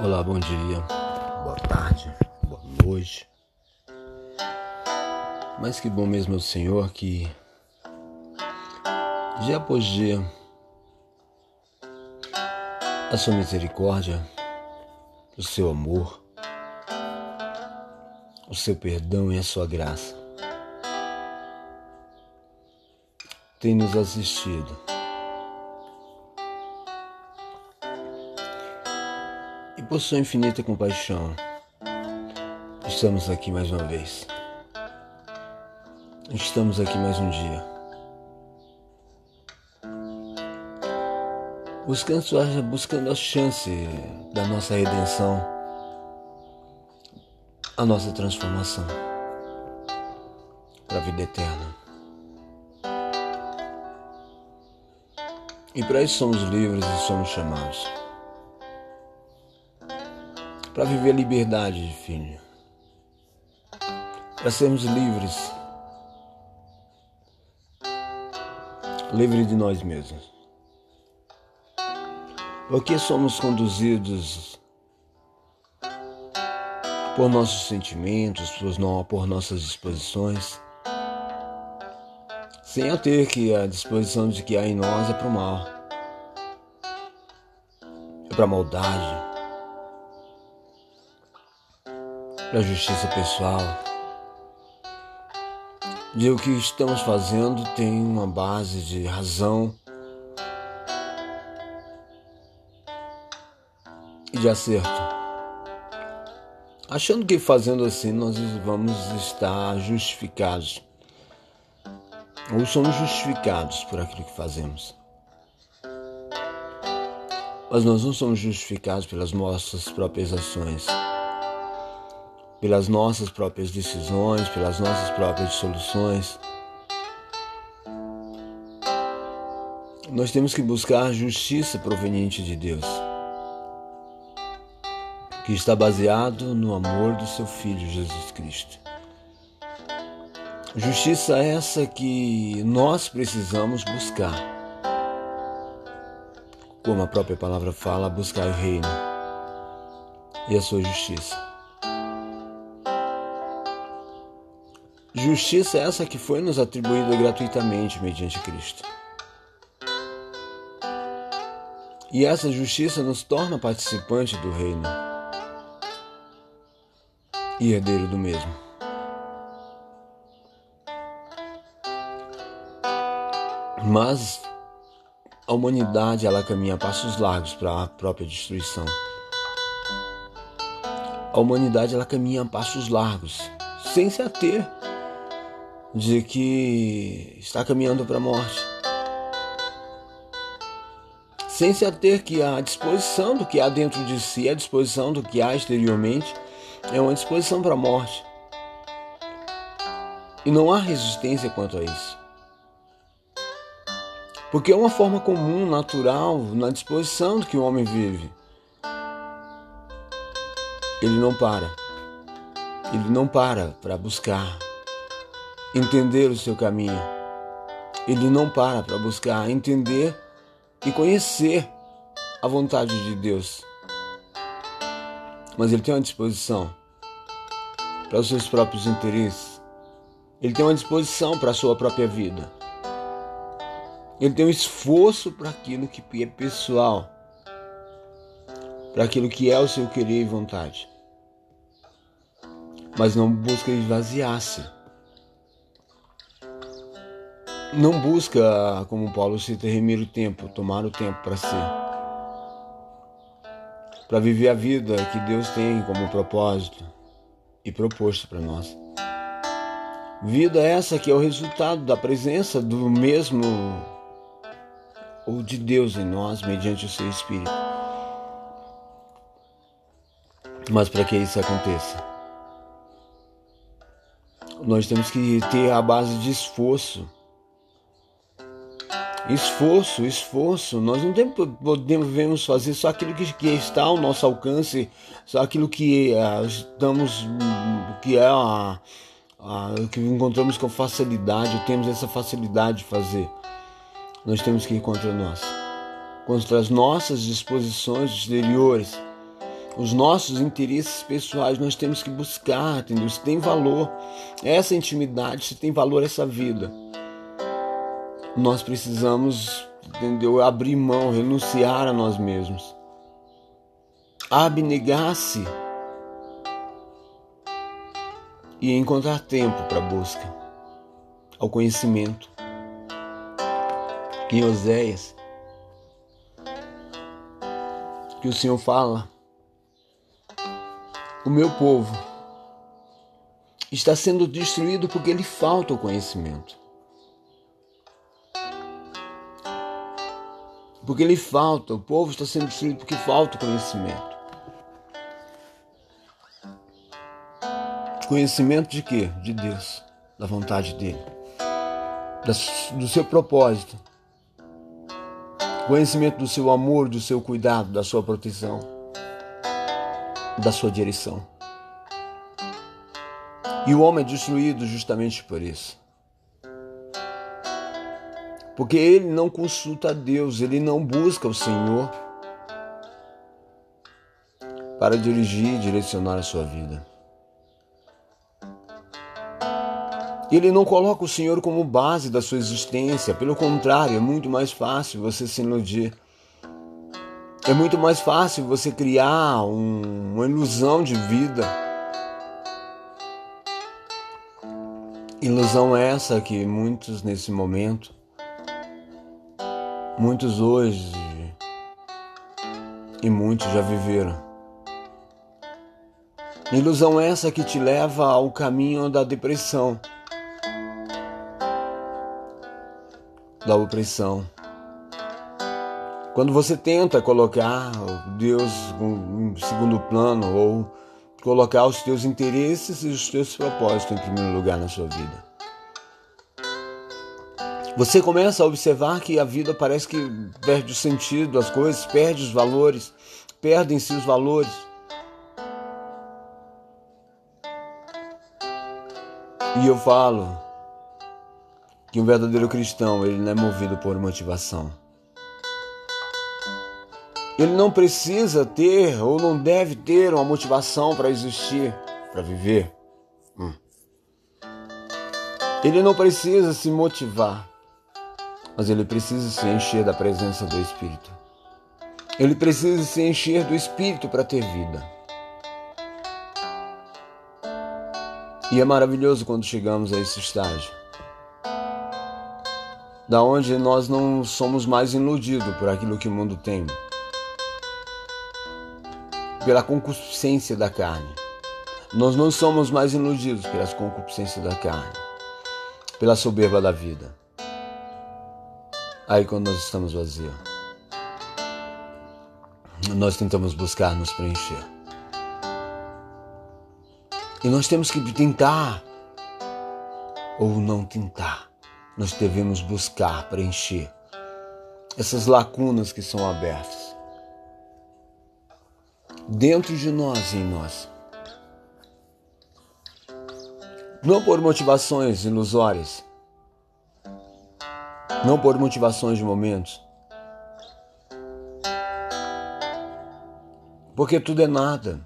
Olá, bom dia, boa tarde, boa noite. Mas que bom mesmo é o Senhor que dia após dia a sua misericórdia, o seu amor, o seu perdão e a sua graça tem nos assistido. Por sua infinita compaixão, estamos aqui mais uma vez. Estamos aqui mais um dia. Buscando, buscando a chance da nossa redenção, a nossa transformação para a vida eterna. E para isso somos livres e somos chamados para viver a liberdade, filho, para sermos livres, livres de nós mesmos, porque somos conduzidos por nossos sentimentos, por nossas disposições, sem a ter que a disposição de que há em nós é para o mal, é para a maldade para a justiça pessoal. De o que estamos fazendo tem uma base de razão e de acerto. Achando que fazendo assim nós vamos estar justificados. Ou somos justificados por aquilo que fazemos. Mas nós não somos justificados pelas nossas próprias ações pelas nossas próprias decisões, pelas nossas próprias soluções. Nós temos que buscar justiça proveniente de Deus, que está baseado no amor do seu Filho Jesus Cristo. Justiça essa que nós precisamos buscar. Como a própria palavra fala, buscar o reino e a sua justiça. Justiça é essa que foi nos atribuída gratuitamente mediante Cristo. E essa justiça nos torna participante do reino e herdeiro do mesmo. Mas a humanidade ela caminha a passos largos para a própria destruição. A humanidade ela caminha a passos largos, sem se ater de que está caminhando para a morte. Sem se ater que a disposição do que há dentro de si, a disposição do que há exteriormente, é uma disposição para a morte. E não há resistência quanto a isso. Porque é uma forma comum, natural, na disposição do que o homem vive. Ele não para. Ele não para para buscar entender o seu caminho. Ele não para para buscar entender e conhecer a vontade de Deus. Mas ele tem uma disposição para os seus próprios interesses. Ele tem uma disposição para a sua própria vida. Ele tem um esforço para aquilo que é pessoal, para aquilo que é o seu querer e vontade. Mas não busca esvaziar-se não busca, como Paulo cita, remir o tempo, tomar o tempo para ser. Para viver a vida que Deus tem como propósito e proposto para nós. Vida essa que é o resultado da presença do mesmo ou de Deus em nós mediante o seu Espírito. Mas para que isso aconteça, nós temos que ter a base de esforço Esforço, esforço. Nós não podemos fazer só aquilo que, que está ao nosso alcance, só aquilo que uh, estamos, que é a, a, que encontramos com facilidade, temos essa facilidade de fazer. Nós temos que ir contra nós, contra as nossas disposições exteriores, os nossos interesses pessoais, nós temos que buscar, entendeu? Isso tem valor, essa intimidade, se tem valor essa vida. Nós precisamos, entendeu? Abrir mão, renunciar a nós mesmos. Abnegar-se e encontrar tempo para a busca, ao conhecimento. Em Oséias, que o Senhor fala, o meu povo está sendo destruído porque lhe falta o conhecimento. Porque lhe falta, o povo está sendo destruído porque falta conhecimento. Conhecimento de quê? De Deus, da vontade dele, do seu propósito. Conhecimento do seu amor, do seu cuidado, da sua proteção, da sua direção. E o homem é destruído justamente por isso. Porque ele não consulta a Deus, ele não busca o Senhor para dirigir e direcionar a sua vida. Ele não coloca o Senhor como base da sua existência, pelo contrário, é muito mais fácil você se iludir. É muito mais fácil você criar um, uma ilusão de vida. Ilusão essa que muitos nesse momento, muitos hoje e muitos já viveram. Ilusão essa que te leva ao caminho da depressão da opressão. Quando você tenta colocar Deus em segundo plano ou colocar os teus interesses e os teus propósitos em primeiro lugar na sua vida. Você começa a observar que a vida parece que perde o sentido, as coisas perdem os valores, perdem-se os valores. E eu falo, que um verdadeiro cristão ele não é movido por motivação. Ele não precisa ter ou não deve ter uma motivação para existir, para viver. Hum. Ele não precisa se motivar, mas ele precisa se encher da presença do Espírito. Ele precisa se encher do Espírito para ter vida. E é maravilhoso quando chegamos a esse estágio da onde nós não somos mais iludidos por aquilo que o mundo tem, pela concupiscência da carne. Nós não somos mais iludidos pelas concupiscências da carne, pela soberba da vida. Aí quando nós estamos vazios, nós tentamos buscar nos preencher. E nós temos que tentar ou não tentar nós devemos buscar preencher essas lacunas que são abertas dentro de nós e em nós. Não por motivações ilusórias, não por motivações de momentos, porque tudo é nada.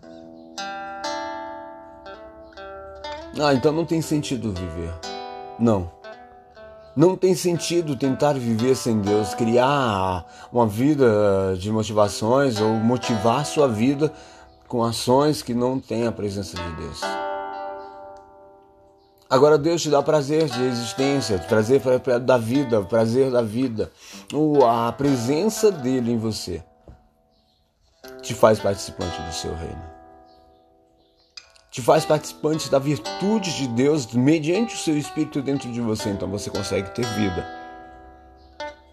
Ah, então não tem sentido viver. Não. Não tem sentido tentar viver sem Deus, criar uma vida de motivações ou motivar sua vida com ações que não têm a presença de Deus. Agora Deus te dá prazer de existência, prazer da vida, prazer da vida. A presença dele em você te faz participante do seu reino te faz participante da virtude de Deus mediante o seu Espírito dentro de você. Então você consegue ter vida,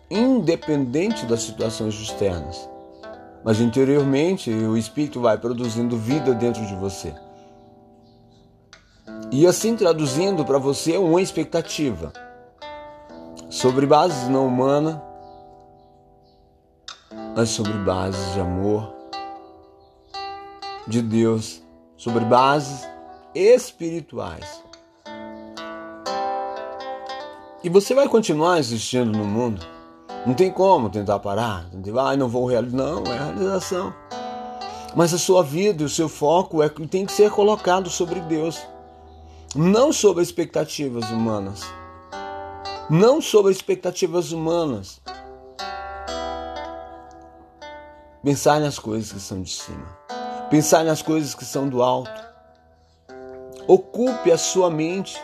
independente das situações externas. Mas interiormente o Espírito vai produzindo vida dentro de você. E assim traduzindo para você uma expectativa sobre bases não humanas, mas sobre bases de amor de Deus sobre bases espirituais. E você vai continuar existindo no mundo. Não tem como tentar parar. Ah, não vou realizar. Não, é realização. Mas a sua vida e o seu foco é, tem que ser colocado sobre Deus, não sobre expectativas humanas. Não sobre expectativas humanas. Pensar nas coisas que são de cima. Pensar nas coisas que são do alto. Ocupe a sua mente.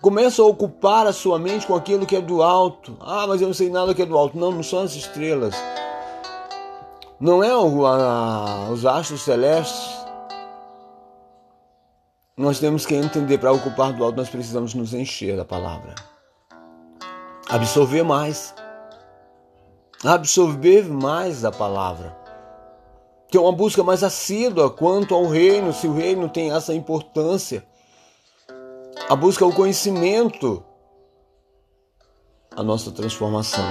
Comece a ocupar a sua mente com aquilo que é do alto. Ah, mas eu não sei nada que é do alto. Não, não são as estrelas. Não é o, a, os astros celestes. Nós temos que entender para ocupar do alto, nós precisamos nos encher da palavra. Absorver mais absorver mais a palavra. É uma busca mais assídua quanto ao reino, se o reino tem essa importância. A busca ao conhecimento, a nossa transformação.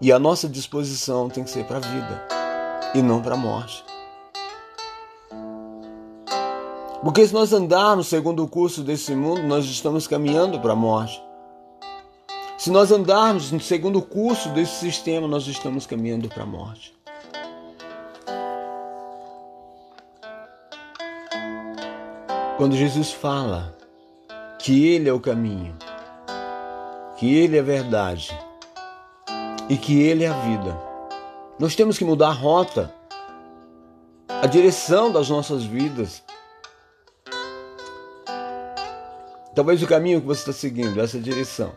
E a nossa disposição tem que ser para a vida e não para a morte. Porque se nós andarmos segundo o curso desse mundo, nós estamos caminhando para a morte. Se nós andarmos segundo curso desse sistema, nós estamos caminhando para a morte. Quando Jesus fala que Ele é o caminho, que Ele é a verdade e que Ele é a vida, nós temos que mudar a rota, a direção das nossas vidas. Talvez o caminho que você está seguindo, essa direção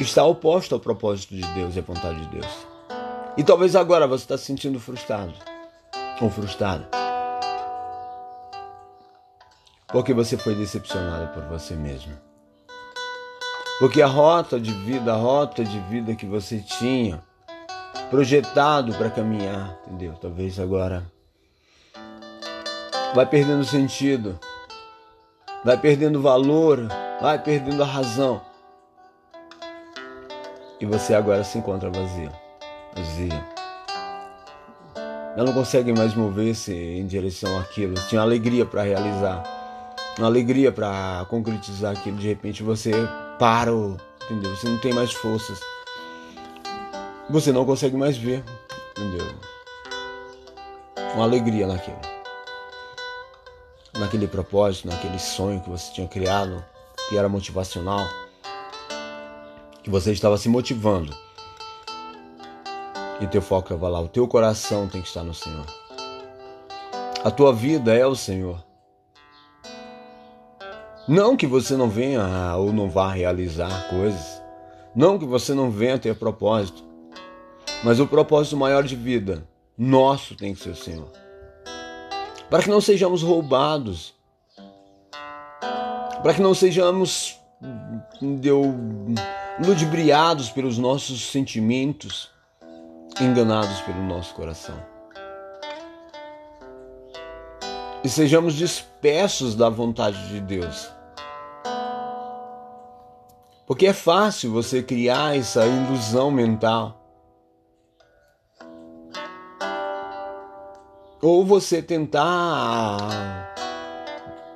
está oposto ao propósito de Deus e à vontade de Deus. E talvez agora você está se sentindo frustrado ou frustrada. Porque você foi decepcionado por você mesmo. Porque a rota de vida, a rota de vida que você tinha projetado para caminhar, entendeu? Talvez agora vai perdendo sentido, vai perdendo valor, vai perdendo a razão e você agora se encontra vazio, vazia. Ela não consegue mais mover-se em direção àquilo. Tinha alegria para realizar, uma alegria para concretizar aquilo. De repente você para, entendeu? Você não tem mais forças. Você não consegue mais ver, entendeu? Uma alegria naquilo. Naquele propósito, naquele sonho que você tinha criado, que era motivacional que você estava se motivando. E teu foco estava lá. O teu coração tem que estar no Senhor. A tua vida é o Senhor. Não que você não venha ou não vá realizar coisas. Não que você não venha ter propósito. Mas o propósito maior de vida, nosso, tem que ser o Senhor. Para que não sejamos roubados. Para que não sejamos deu ludibriados pelos nossos sentimentos, enganados pelo nosso coração. E sejamos dispersos da vontade de Deus. Porque é fácil você criar essa ilusão mental. Ou você tentar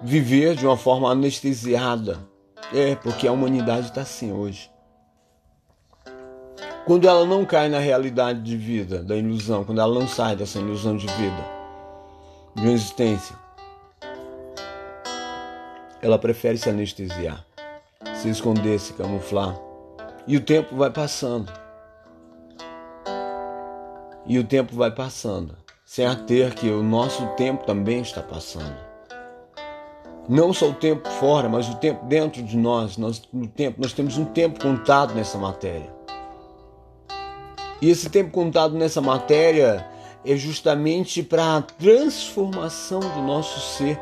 viver de uma forma anestesiada. É, porque a humanidade está assim hoje. Quando ela não cai na realidade de vida, da ilusão, quando ela não sai dessa ilusão de vida, de uma existência, ela prefere se anestesiar, se esconder, se camuflar. E o tempo vai passando. E o tempo vai passando, sem ater que o nosso tempo também está passando. Não só o tempo fora, mas o tempo dentro de nós. Nós, no tempo, nós temos um tempo contado nessa matéria. E esse tempo contado nessa matéria é justamente para a transformação do nosso ser,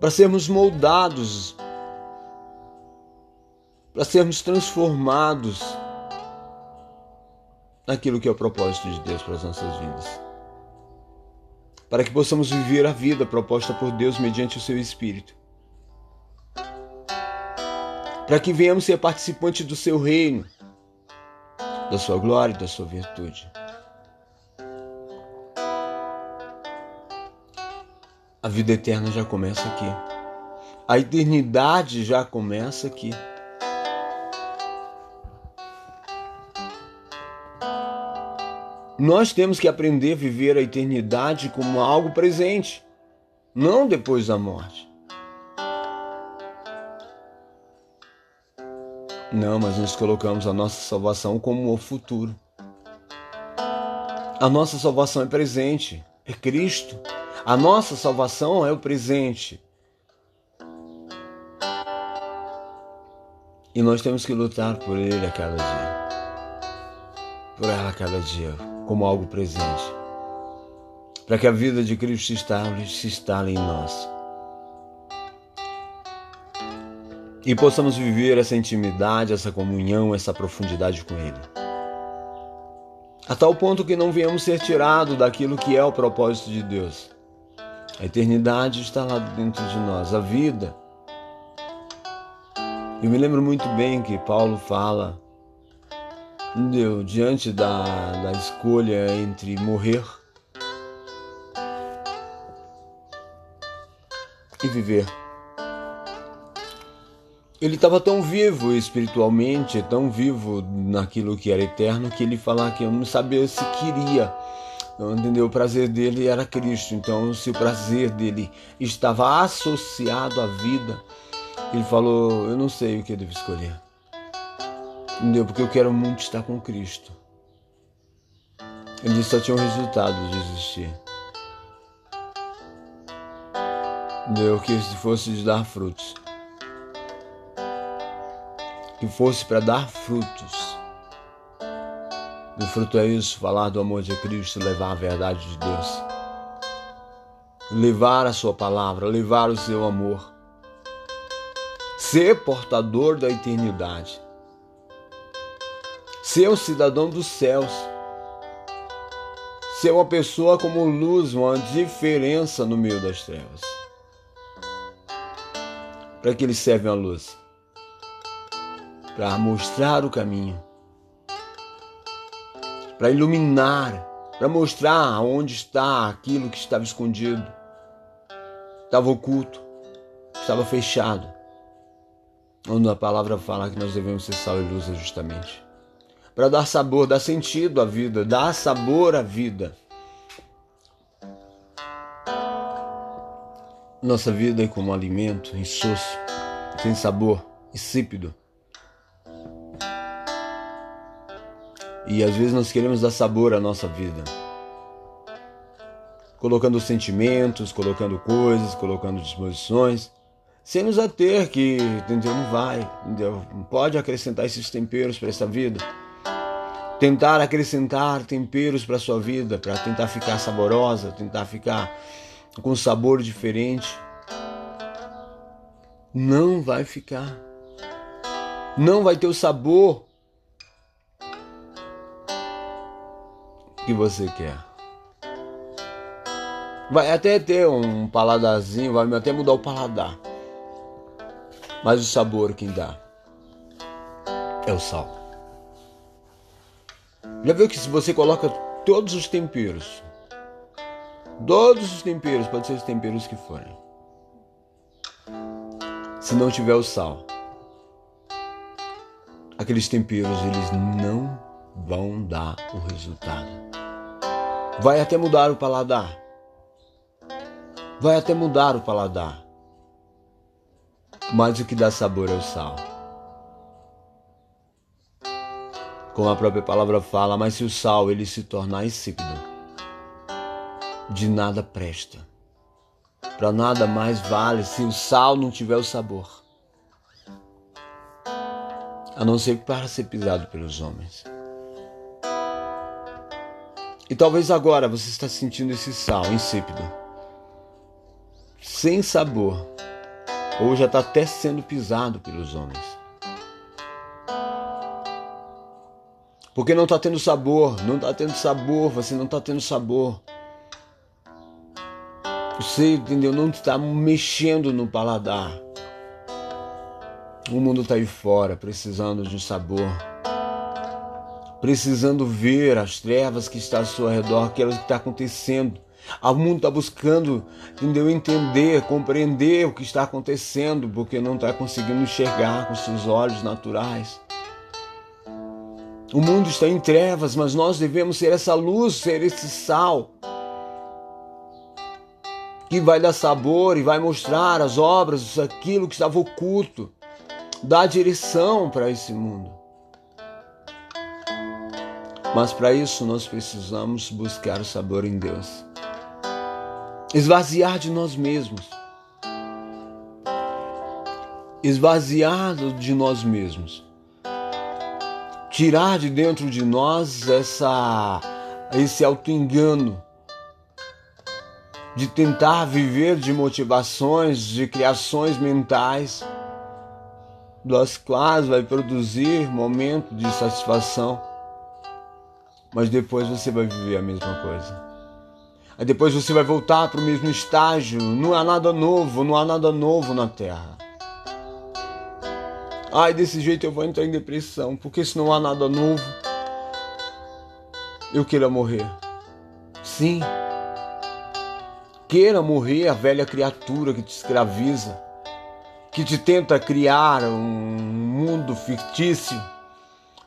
para sermos moldados, para sermos transformados naquilo que é o propósito de Deus para as nossas vidas. Para que possamos viver a vida proposta por Deus mediante o seu Espírito. Para que venhamos ser participantes do seu reino da sua glória e da sua virtude. A vida eterna já começa aqui. A eternidade já começa aqui. Nós temos que aprender a viver a eternidade como algo presente, não depois da morte. Não, mas nós colocamos a nossa salvação como o futuro. A nossa salvação é presente, é Cristo. A nossa salvação é o presente. E nós temos que lutar por Ele a cada dia. Por ela a cada dia, como algo presente. Para que a vida de Cristo se instale, se instale em nós. E possamos viver essa intimidade, essa comunhão, essa profundidade com Ele. A tal ponto que não venhamos ser tirados daquilo que é o propósito de Deus. A eternidade está lá dentro de nós, a vida eu me lembro muito bem que Paulo fala, diante da, da escolha entre morrer e viver. Ele estava tão vivo espiritualmente, tão vivo naquilo que era eterno, que ele falava que eu não sabia se queria. Entendeu? O prazer dele era Cristo. Então, se o prazer dele estava associado à vida, ele falou: Eu não sei o que eu devo escolher. Entendeu? Porque eu quero muito estar com Cristo. Ele Só tinha um resultado de existir. Entendeu? Que se fosse de dar frutos. Que fosse para dar frutos. O fruto é isso, falar do amor de Cristo, levar a verdade de Deus. Levar a sua palavra, levar o seu amor ser portador da eternidade, ser um cidadão dos céus, ser uma pessoa como luz, uma diferença no meio das trevas. Para que ele serve a luz? Para mostrar o caminho, para iluminar, para mostrar onde está aquilo que estava escondido, estava oculto, estava fechado onde a palavra fala que nós devemos ser sal e luz justamente. Para dar sabor, dar sentido à vida, dar sabor à vida. Nossa vida é como um alimento insosso, sem sabor, insípido. E às vezes nós queremos dar sabor à nossa vida. Colocando sentimentos, colocando coisas, colocando disposições sem nos ater que, entendeu? Não vai, entendeu? Não pode acrescentar esses temperos para essa vida. Tentar acrescentar temperos para sua vida, para tentar ficar saborosa, tentar ficar com sabor diferente. Não vai ficar. Não vai ter o sabor que você quer. Vai até ter um paladarzinho, vai até mudar o paladar mas o sabor quem dá é o sal. Já viu que se você coloca todos os temperos, todos os temperos, pode ser os temperos que forem, se não tiver o sal, aqueles temperos eles não vão dar o resultado. Vai até mudar o paladar. Vai até mudar o paladar mas o que dá sabor é o sal. Como a própria palavra fala, mas se o sal ele se tornar insípido, de nada presta. Para nada mais vale se o sal não tiver o sabor. A não ser para ser pisado pelos homens. E talvez agora você está sentindo esse sal insípido, sem sabor ou já está até sendo pisado pelos homens. Porque não está tendo sabor, não está tendo sabor, você não está tendo sabor. Você, entendeu? Não está mexendo no paladar. O mundo está aí fora, precisando de sabor. Precisando ver as trevas que estão ao seu redor, aquilo que está acontecendo o mundo está buscando, entendeu? Entender, compreender o que está acontecendo, porque não está conseguindo enxergar com seus olhos naturais. O mundo está em trevas, mas nós devemos ser essa luz, ser esse sal que vai dar sabor e vai mostrar as obras, aquilo que estava oculto, dar direção para esse mundo. Mas para isso nós precisamos buscar o sabor em Deus. Esvaziar de nós mesmos. Esvaziar de nós mesmos tirar de dentro de nós essa esse auto-engano de tentar viver de motivações, de criações mentais, das quais vai produzir momento de satisfação, mas depois você vai viver a mesma coisa. Aí depois você vai voltar para o mesmo estágio, não há nada novo, não há nada novo na Terra. Ai, desse jeito eu vou entrar em depressão, porque se não há nada novo, eu queira morrer. Sim. Queira morrer a velha criatura que te escraviza, que te tenta criar um mundo fictício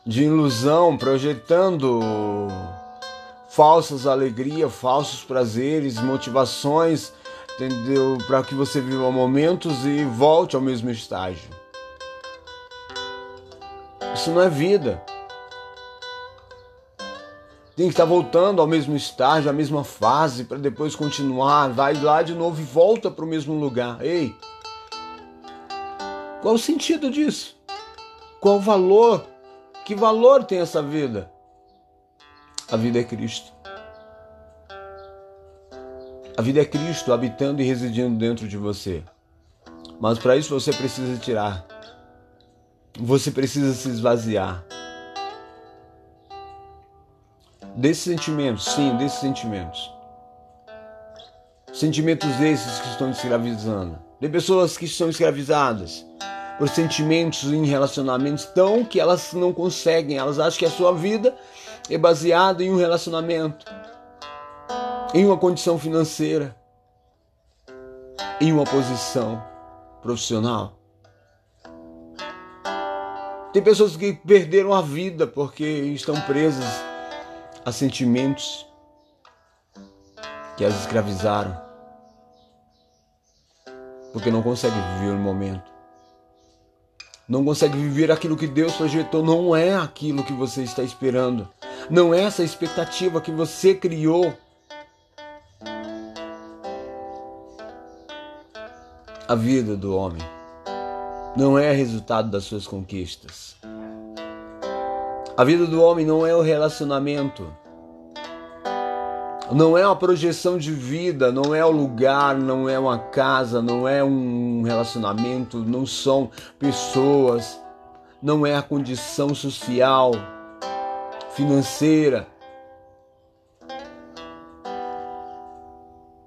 de ilusão, projetando falsas alegrias, falsos prazeres, motivações, entendeu? Para que você viva momentos e volte ao mesmo estágio. Isso não é vida. Tem que estar voltando ao mesmo estágio, à mesma fase, para depois continuar. Vai lá de novo e volta para o mesmo lugar. Ei! Qual o sentido disso? Qual o valor? Que valor tem essa vida? A vida é Cristo. A vida é Cristo habitando e residindo dentro de você. Mas para isso você precisa tirar você precisa se esvaziar. Desses sentimentos, sim, desses sentimentos. Sentimentos esses que estão escravizando. De pessoas que estão escravizadas por sentimentos em relacionamentos tão que elas não conseguem, elas acham que a sua vida é baseada em um relacionamento, em uma condição financeira, em uma posição profissional. Tem pessoas que perderam a vida porque estão presas a sentimentos que as escravizaram. Porque não consegue viver o momento. Não consegue viver aquilo que Deus projetou. Não é aquilo que você está esperando. Não é essa expectativa que você criou. A vida do homem não é resultado das suas conquistas. A vida do homem não é o relacionamento. Não é uma projeção de vida, não é o lugar, não é uma casa, não é um relacionamento, não são pessoas, não é a condição social, financeira,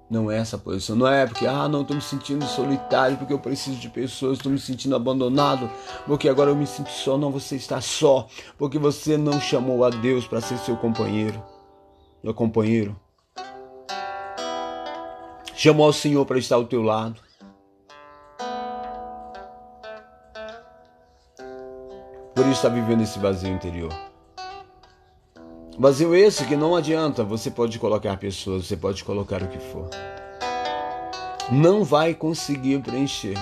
Não é essa posição. Não é porque, ah, não, estou me sentindo solitário, porque eu preciso de pessoas, estou me sentindo abandonado, porque agora eu me sinto só. Não, você está só, porque você não chamou a Deus para ser seu companheiro, meu companheiro. Chamou ao Senhor para estar ao teu lado. Por isso está vivendo esse vazio interior. Vazio esse que não adianta, você pode colocar pessoas, você pode colocar o que for. Não vai conseguir preencher.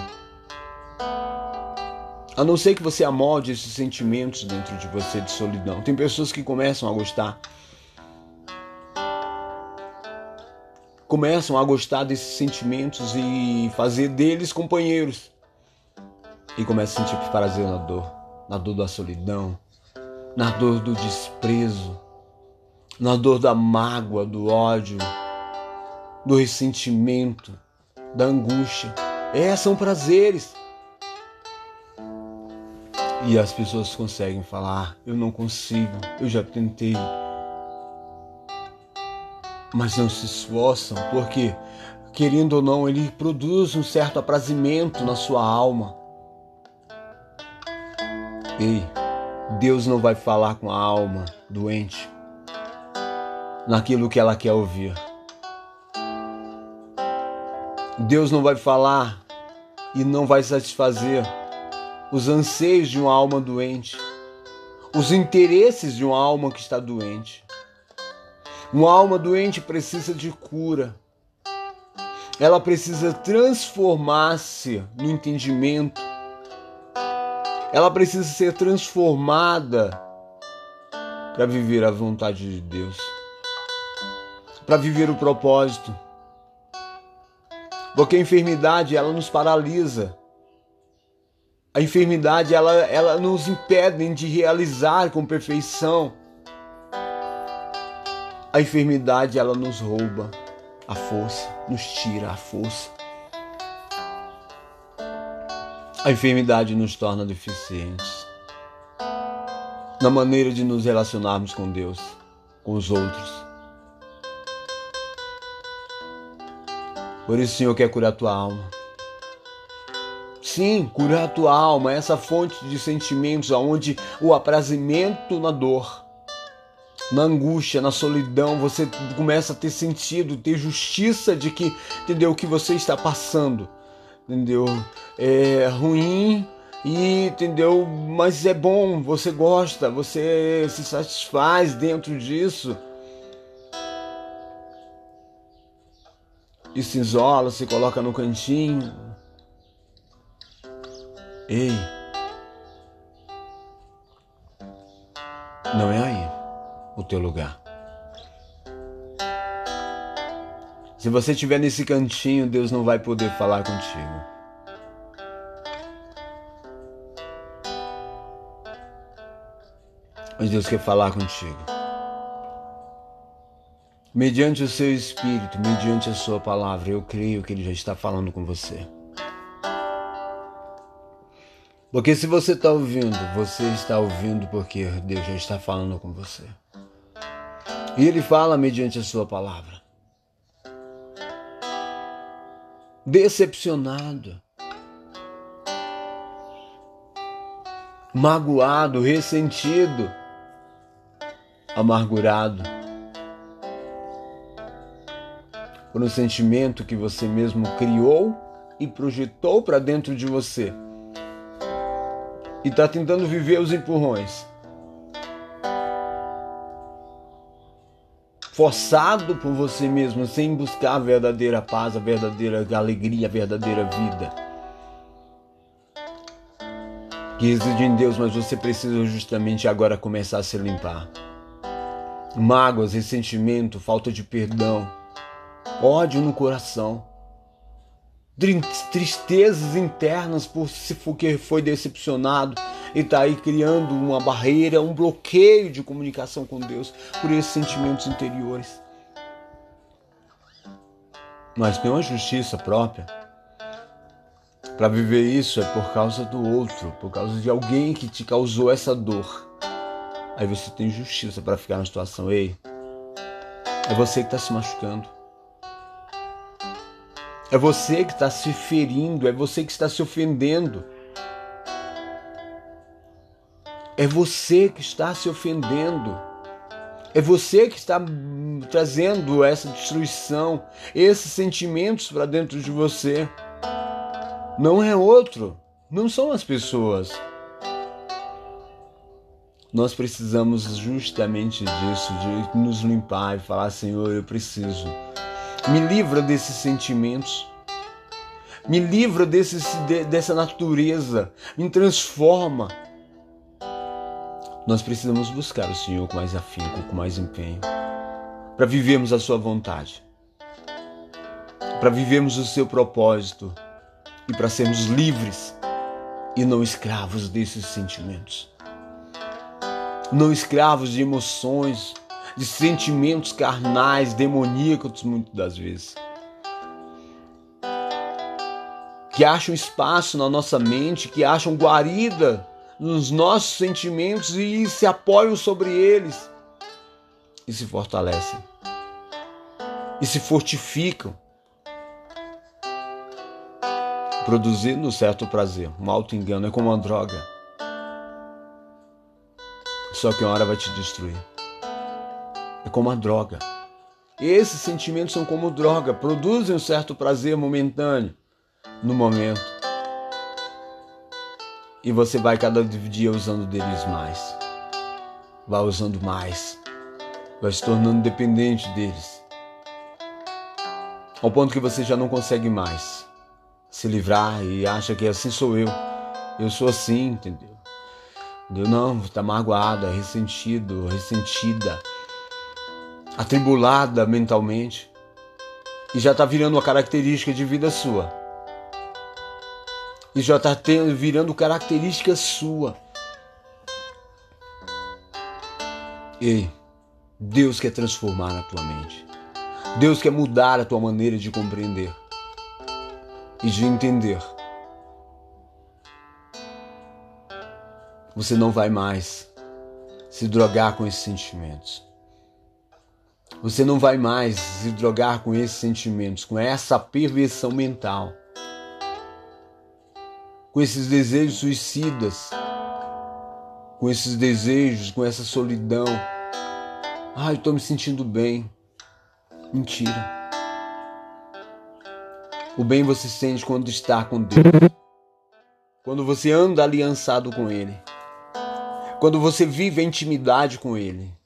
A não ser que você amolde esses sentimentos dentro de você de solidão. Tem pessoas que começam a gostar. Começam a gostar desses sentimentos e fazer deles companheiros. E começam a sentir prazer na dor, na dor da solidão, na dor do desprezo na dor da mágoa, do ódio, do ressentimento, da angústia. É, são prazeres. E as pessoas conseguem falar: eu não consigo, eu já tentei. Mas não se esforçam, porque, querendo ou não, ele produz um certo aprazimento na sua alma. Ei, Deus não vai falar com a alma doente naquilo que ela quer ouvir. Deus não vai falar e não vai satisfazer os anseios de uma alma doente, os interesses de uma alma que está doente. Uma alma doente precisa de cura. Ela precisa transformar-se no entendimento. Ela precisa ser transformada para viver a vontade de Deus, para viver o propósito. Porque a enfermidade ela nos paralisa. A enfermidade ela, ela nos impede de realizar com perfeição. A enfermidade ela nos rouba a força, nos tira a força. A enfermidade nos torna deficientes na maneira de nos relacionarmos com Deus, com os outros. Por isso o Senhor quer curar a tua alma. Sim, curar a tua alma, essa fonte de sentimentos aonde o aprazimento na dor, na angústia, na solidão, você começa a ter sentido, ter justiça de que, entendeu, o que você está passando, entendeu? É ruim e, entendeu? Mas é bom, você gosta, você se satisfaz dentro disso. E se isola, se coloca no cantinho. Ei, não é aí o teu lugar. Se você estiver nesse cantinho, Deus não vai poder falar contigo. Mas Deus quer falar contigo mediante o seu espírito, mediante a sua palavra. Eu creio que ele já está falando com você. Porque se você está ouvindo, você está ouvindo porque Deus já está falando com você. E ele fala mediante a sua palavra. Decepcionado, magoado, ressentido, amargurado por um sentimento que você mesmo criou e projetou para dentro de você. E está tentando viver os empurrões. Forçado por você mesmo, sem buscar a verdadeira paz, a verdadeira alegria, a verdadeira vida. Que reside em Deus, mas você precisa justamente agora começar a se limpar. Mágoas, ressentimento, falta de perdão ódio no coração, tristezas internas por se que foi decepcionado e está aí criando uma barreira, um bloqueio de comunicação com Deus por esses sentimentos interiores. Mas tem uma justiça própria. Para viver isso é por causa do outro, por causa de alguém que te causou essa dor. Aí você tem justiça para ficar na situação. Ei, é você que está se machucando. É você que está se ferindo, é você que está se ofendendo. É você que está se ofendendo. É você que está trazendo essa destruição, esses sentimentos para dentro de você. Não é outro, não são as pessoas. Nós precisamos justamente disso, de nos limpar e falar: Senhor, eu preciso me livra desses sentimentos. Me livra desse, dessa natureza. Me transforma. Nós precisamos buscar o Senhor com mais afinco, com mais empenho, para vivermos a Sua vontade, para vivermos o seu propósito e para sermos livres e não escravos desses sentimentos. Não escravos de emoções, de sentimentos carnais, demoníacos, muitas das vezes. Que acham espaço na nossa mente, que acham guarida nos nossos sentimentos e se apoiam sobre eles e se fortalecem e se fortificam, produzindo um certo prazer. Um alto engano é como uma droga. Só que uma hora vai te destruir é como a droga. Esses sentimentos são como droga, produzem um certo prazer momentâneo no momento. E você vai cada dia usando deles mais. vai usando mais, vai se tornando dependente deles, ao ponto que você já não consegue mais se livrar e acha que assim sou eu, eu sou assim, entendeu? Entendeu? Não, está magoada, ressentido, ressentida, atribulada mentalmente e já está virando uma característica de vida sua. E já está virando característica sua. Ei, Deus quer transformar a tua mente. Deus quer mudar a tua maneira de compreender e de entender. Você não vai mais se drogar com esses sentimentos. Você não vai mais se drogar com esses sentimentos, com essa perversão mental, com esses desejos suicidas, com esses desejos, com essa solidão. Ai, estou me sentindo bem. Mentira. O bem você sente quando está com Deus. Quando você anda aliançado com Ele. Quando você vive a intimidade com Ele.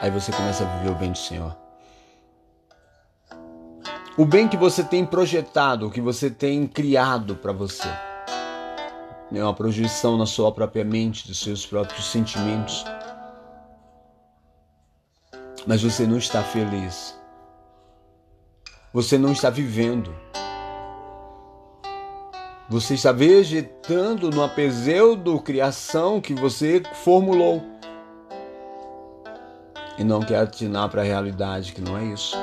Aí você começa a viver o bem do Senhor. O bem que você tem projetado, que você tem criado para você. É uma projeção na sua própria mente, dos seus próprios sentimentos. Mas você não está feliz. Você não está vivendo. Você está vegetando no pseudo criação que você formulou e não quer atinar para a realidade que não é isso.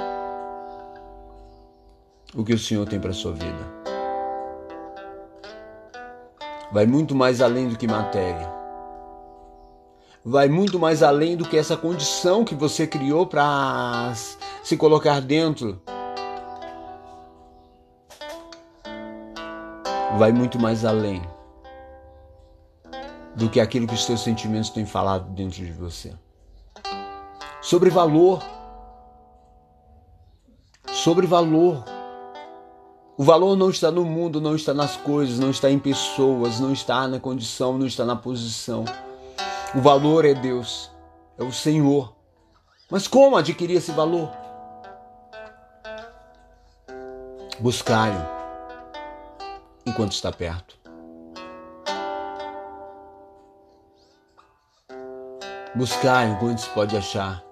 O que o Senhor tem para a sua vida vai muito mais além do que matéria. Vai muito mais além do que essa condição que você criou para se colocar dentro. Vai muito mais além do que aquilo que os seus sentimentos têm falado dentro de você sobre valor. Sobre valor. O valor não está no mundo, não está nas coisas, não está em pessoas, não está na condição, não está na posição. O valor é Deus, é o Senhor. Mas como adquirir esse valor? Buscai-o enquanto está perto. Buscai enquanto se pode achar.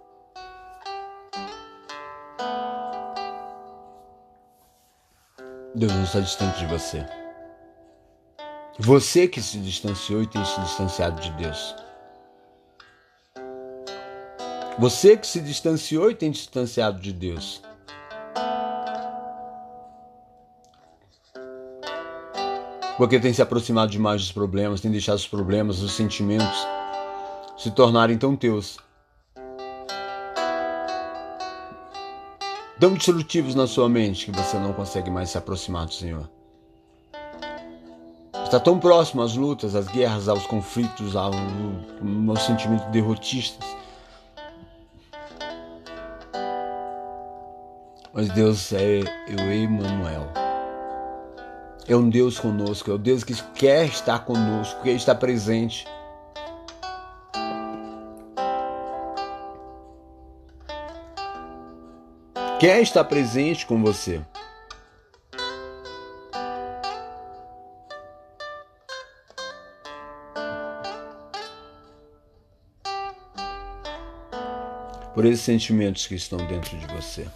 Deus não está distante de você. Você que se distanciou e tem se distanciado de Deus. Você que se distanciou e tem distanciado de Deus. Porque tem se aproximado demais dos problemas, tem deixado os problemas, os sentimentos se tornarem tão teus tão destrutivos na sua mente que você não consegue mais se aproximar do Senhor. Está tão próximo às lutas, às guerras, aos conflitos, ao, ao sentimento derrotistas. Mas Deus é o Emmanuel. É um Deus conosco, é o Deus que quer estar conosco, que estar presente. Quer estar presente com você. Por esses sentimentos que estão dentro de você.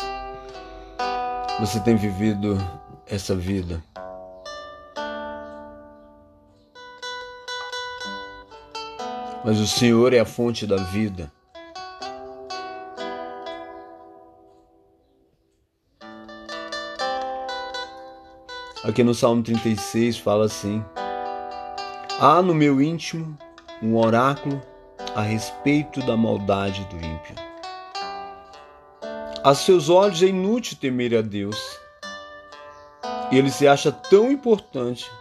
Você tem vivido essa vida. Mas o Senhor é a fonte da vida. Aqui no Salmo 36 fala assim: Há no meu íntimo um oráculo a respeito da maldade do ímpio. A seus olhos é inútil temer a Deus. Ele se acha tão importante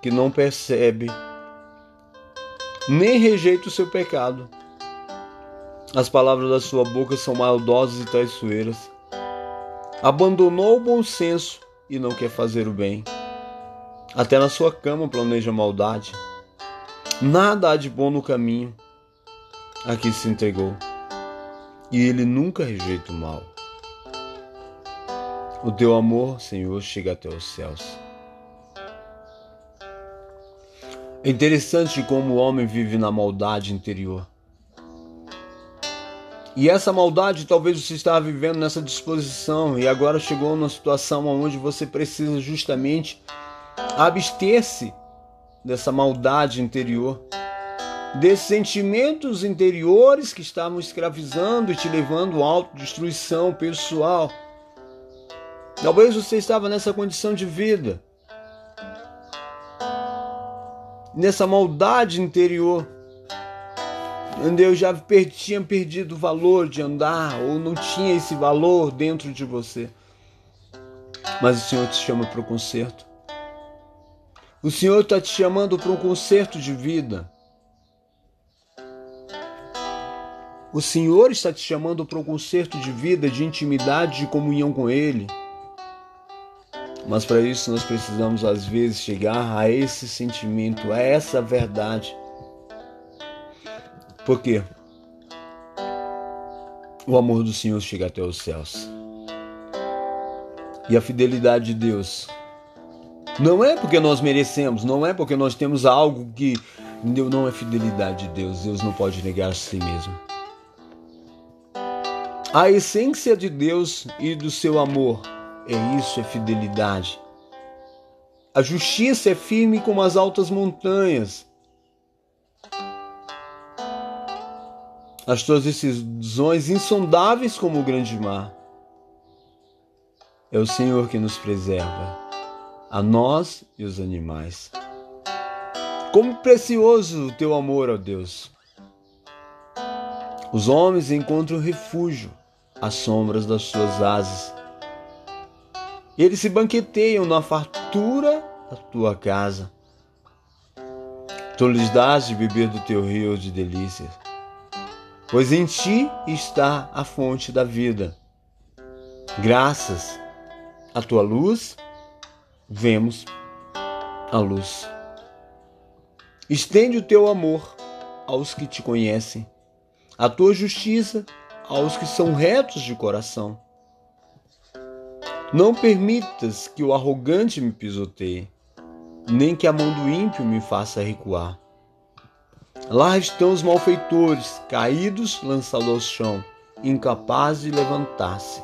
que não percebe nem rejeita o seu pecado. As palavras da sua boca são maldosas e traiçoeiras. Abandonou o bom senso e não quer fazer o bem. Até na sua cama planeja maldade. Nada há de bom no caminho. a que se entregou. E ele nunca rejeita o mal. O teu amor, Senhor, chega até os céus. É interessante como o homem vive na maldade interior. E essa maldade talvez você estava vivendo nessa disposição e agora chegou numa situação onde você precisa justamente abster-se dessa maldade interior, desses sentimentos interiores que estavam escravizando e te levando à autodestruição pessoal. Talvez você estava nessa condição de vida, nessa maldade interior onde eu já per tinha perdido o valor de andar ou não tinha esse valor dentro de você. Mas o Senhor te chama para o conserto. O Senhor está te chamando para um conserto de vida. O Senhor está te chamando para um conserto de vida, de intimidade, de comunhão com Ele. Mas para isso nós precisamos às vezes chegar a esse sentimento, a essa verdade por quê? O amor do Senhor chega até os céus. E a fidelidade de Deus não é porque nós merecemos, não é porque nós temos algo que não é fidelidade de Deus. Deus não pode negar a si mesmo. A essência de Deus e do seu amor é isso, é fidelidade. A justiça é firme como as altas montanhas. As tuas decisões insondáveis como o grande mar. É o Senhor que nos preserva, a nós e os animais. Como precioso o teu amor, ó Deus. Os homens encontram refúgio às sombras das suas asas. Eles se banqueteiam na fartura da tua casa. Tu lhes dás de beber do teu rio de delícias pois em ti está a fonte da vida. Graças à tua luz, vemos a luz. Estende o teu amor aos que te conhecem, a tua justiça aos que são retos de coração. Não permitas que o arrogante me pisoteie, nem que a mão do ímpio me faça recuar. Lá estão os malfeitores, caídos, lançados ao chão, incapazes de levantar-se.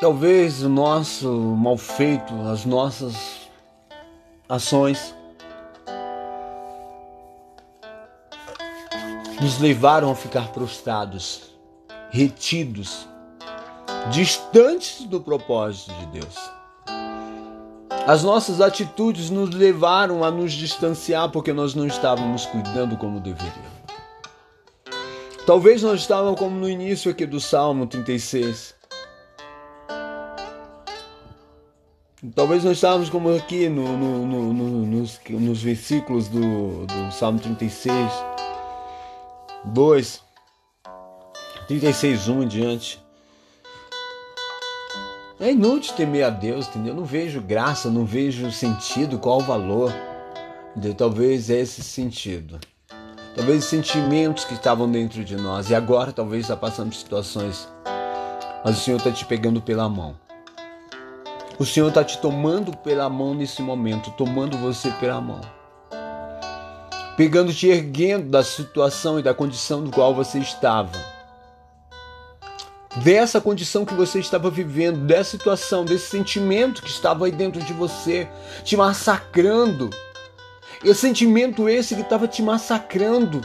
Talvez o nosso mal feito, as nossas ações nos levaram a ficar prostrados, retidos, distantes do propósito de Deus. As nossas atitudes nos levaram a nos distanciar porque nós não estávamos cuidando como deveríamos. Talvez nós estávamos como no início aqui do Salmo 36. Talvez nós estávamos como aqui no, no, no, nos, nos, versículos do, do Salmo 36, 2, 36, 1 em diante. É inútil temer a Deus, entendeu? Não vejo graça, não vejo sentido, qual o valor. Entendeu? Talvez é esse sentido. Talvez os sentimentos que estavam dentro de nós. E agora talvez está passando por situações. Mas o Senhor está te pegando pela mão. O Senhor está te tomando pela mão nesse momento, tomando você pela mão. Pegando, te erguendo da situação e da condição do qual você estava dessa condição que você estava vivendo, dessa situação, desse sentimento que estava aí dentro de você, te massacrando. E sentimento esse que estava te massacrando.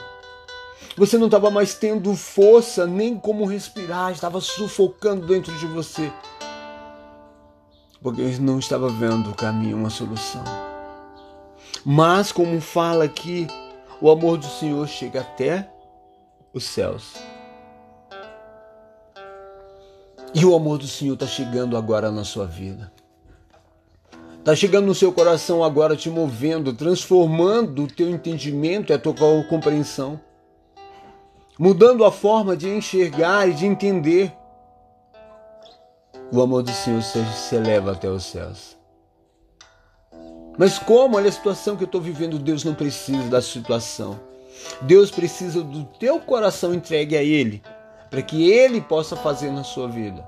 Você não estava mais tendo força nem como respirar, estava sufocando dentro de você. Porque não estava vendo o caminho, uma solução. Mas, como fala aqui, o amor do Senhor chega até os céus. E o amor do Senhor está chegando agora na sua vida. Está chegando no seu coração agora, te movendo, transformando o teu entendimento e a tua compreensão. Mudando a forma de enxergar e de entender. O amor do Senhor se, eleva até os céus. Mas como? Olha a situação que eu estou vivendo. Deus não precisa da situação. Deus precisa do teu coração entregue a Ele, para que Ele possa fazer na sua vida.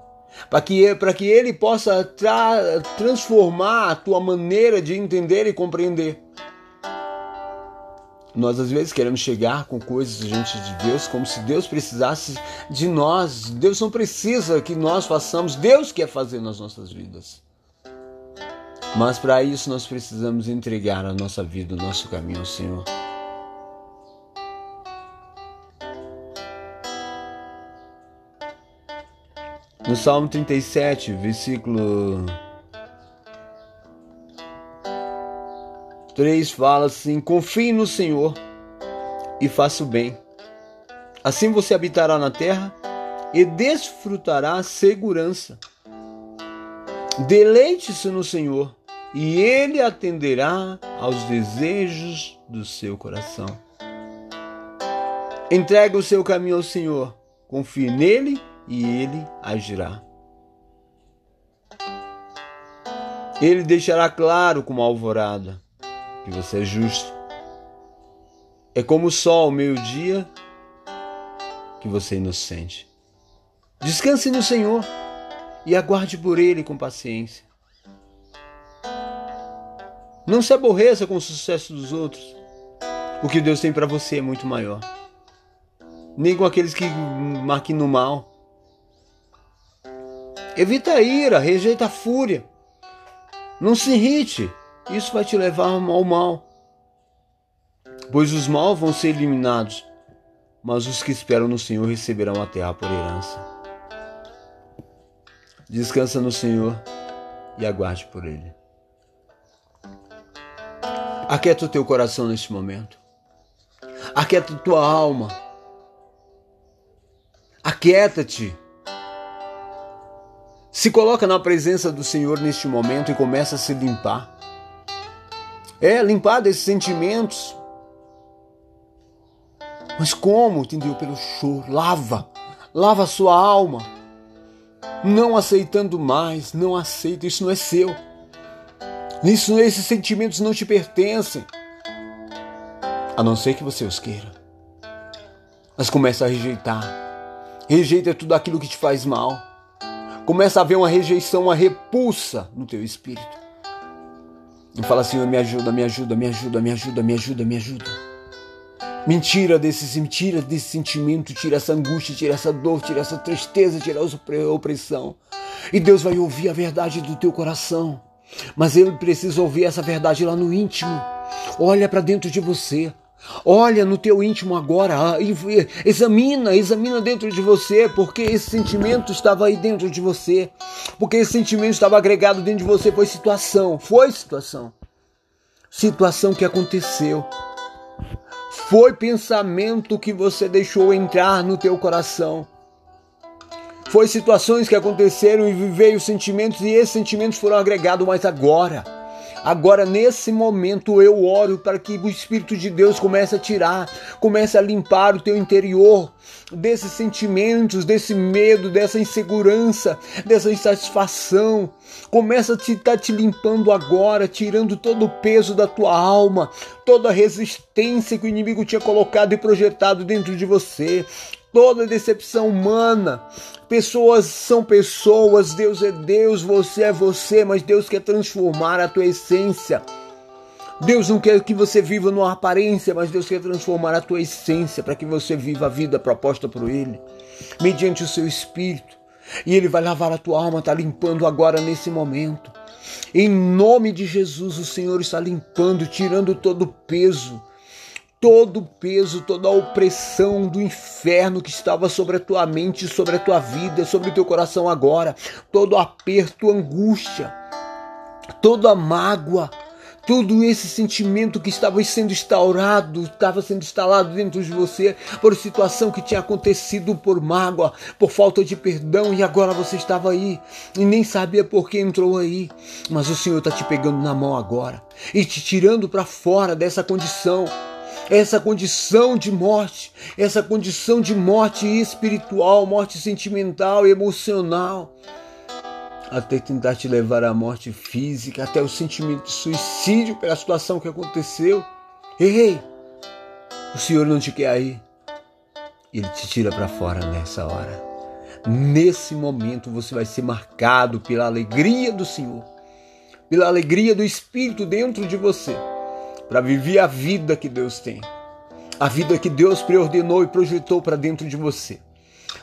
Para que, que Ele possa tra transformar a tua maneira de entender e compreender. Nós às vezes queremos chegar com coisas diante de Deus como se Deus precisasse de nós. Deus não precisa que nós façamos, Deus quer fazer nas nossas vidas. Mas para isso nós precisamos entregar a nossa vida, o nosso caminho ao Senhor. No Salmo 37, versículo 3 fala assim: Confie no Senhor e faça o bem. Assim você habitará na terra e desfrutará segurança. Deleite-se no Senhor e Ele atenderá aos desejos do seu coração. Entregue o seu caminho ao Senhor, confie nele e Ele agirá. Ele deixará claro como a alvorada que você é justo. É como o sol ao meio-dia que você é inocente. Descanse no Senhor e aguarde por Ele com paciência. Não se aborreça com o sucesso dos outros. O que Deus tem para você é muito maior. Nem com aqueles que maquinam o mal. Evita a ira, rejeita a fúria. Não se irrite. Isso vai te levar ao mal. Pois os maus vão ser eliminados, mas os que esperam no Senhor receberão a terra por herança. Descansa no Senhor e aguarde por Ele. Aquieta o teu coração neste momento. Aquieta tua alma. Aquieta-te. Se coloca na presença do Senhor neste momento e começa a se limpar. É, limpar desses sentimentos. Mas como? Entendeu? Pelo choro. Lava. Lava a sua alma. Não aceitando mais. Não aceita. Isso não é seu. Isso, esses sentimentos não te pertencem. A não ser que você os queira. Mas começa a rejeitar. Rejeita tudo aquilo que te faz mal. Começa a haver uma rejeição, uma repulsa no teu espírito. E fala, Senhor, me ajuda, me ajuda, me ajuda, me ajuda, me ajuda, me ajuda. Mentira desse, mentira desse sentimento, tira essa angústia, tira essa dor, tira essa tristeza, tira a opressão. E Deus vai ouvir a verdade do teu coração. Mas Ele precisa ouvir essa verdade lá no íntimo. Olha para dentro de você. Olha no teu íntimo agora, ah, examina, examina dentro de você, porque esse sentimento estava aí dentro de você, porque esse sentimento estava agregado dentro de você, foi situação, foi situação, situação que aconteceu, foi pensamento que você deixou entrar no teu coração, foi situações que aconteceram e veio sentimentos e esses sentimentos foram agregados, mas agora Agora, nesse momento, eu oro para que o Espírito de Deus comece a tirar, comece a limpar o teu interior desses sentimentos, desse medo, dessa insegurança, dessa insatisfação. Começa a te estar tá te limpando agora, tirando todo o peso da tua alma, toda a resistência que o inimigo tinha colocado e projetado dentro de você, toda decepção humana. Pessoas são pessoas, Deus é Deus, você é você, mas Deus quer transformar a tua essência. Deus não quer que você viva numa aparência, mas Deus quer transformar a tua essência para que você viva a vida proposta por Ele, mediante o seu espírito. E Ele vai lavar a tua alma, está limpando agora nesse momento. Em nome de Jesus, o Senhor está limpando, tirando todo o peso, todo o peso, toda a opressão do inferno que estava sobre a tua mente, sobre a tua vida, sobre o teu coração agora, todo o aperto, angústia, toda a mágoa, todo esse sentimento que estava sendo instaurado, estava sendo instalado dentro de você por situação que tinha acontecido por mágoa, por falta de perdão e agora você estava aí e nem sabia por que entrou aí, mas o Senhor está te pegando na mão agora e te tirando para fora dessa condição essa condição de morte, essa condição de morte espiritual, morte sentimental, emocional. até tentar te levar à morte física, até o sentimento de suicídio pela situação que aconteceu. Ei, o Senhor não te quer aí. Ele te tira para fora nessa hora. Nesse momento você vai ser marcado pela alegria do Senhor, pela alegria do Espírito dentro de você, para viver a vida que Deus tem, a vida que Deus preordenou e projetou para dentro de você.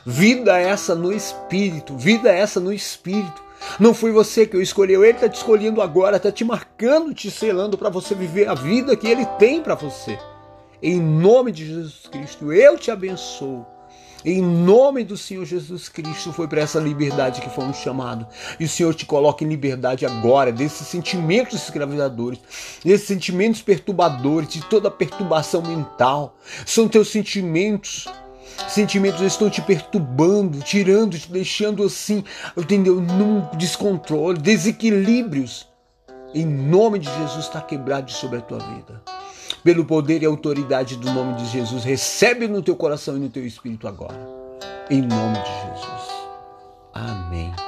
Vida essa no Espírito, vida essa no Espírito. Não foi você que o escolheu, ele está te escolhendo agora, está te marcando, te selando para você viver a vida que ele tem para você. Em nome de Jesus Cristo, eu te abençoo. Em nome do Senhor Jesus Cristo, foi para essa liberdade que fomos chamados. E o Senhor te coloca em liberdade agora desses sentimentos escravizadores, desses sentimentos perturbadores, de toda perturbação mental. São teus sentimentos Sentimentos estão te perturbando, tirando, te deixando assim, entendeu? Num descontrole, desequilíbrios. Em nome de Jesus está quebrado sobre a tua vida pelo poder e autoridade do nome de Jesus. Recebe no teu coração e no teu espírito agora. Em nome de Jesus. Amém.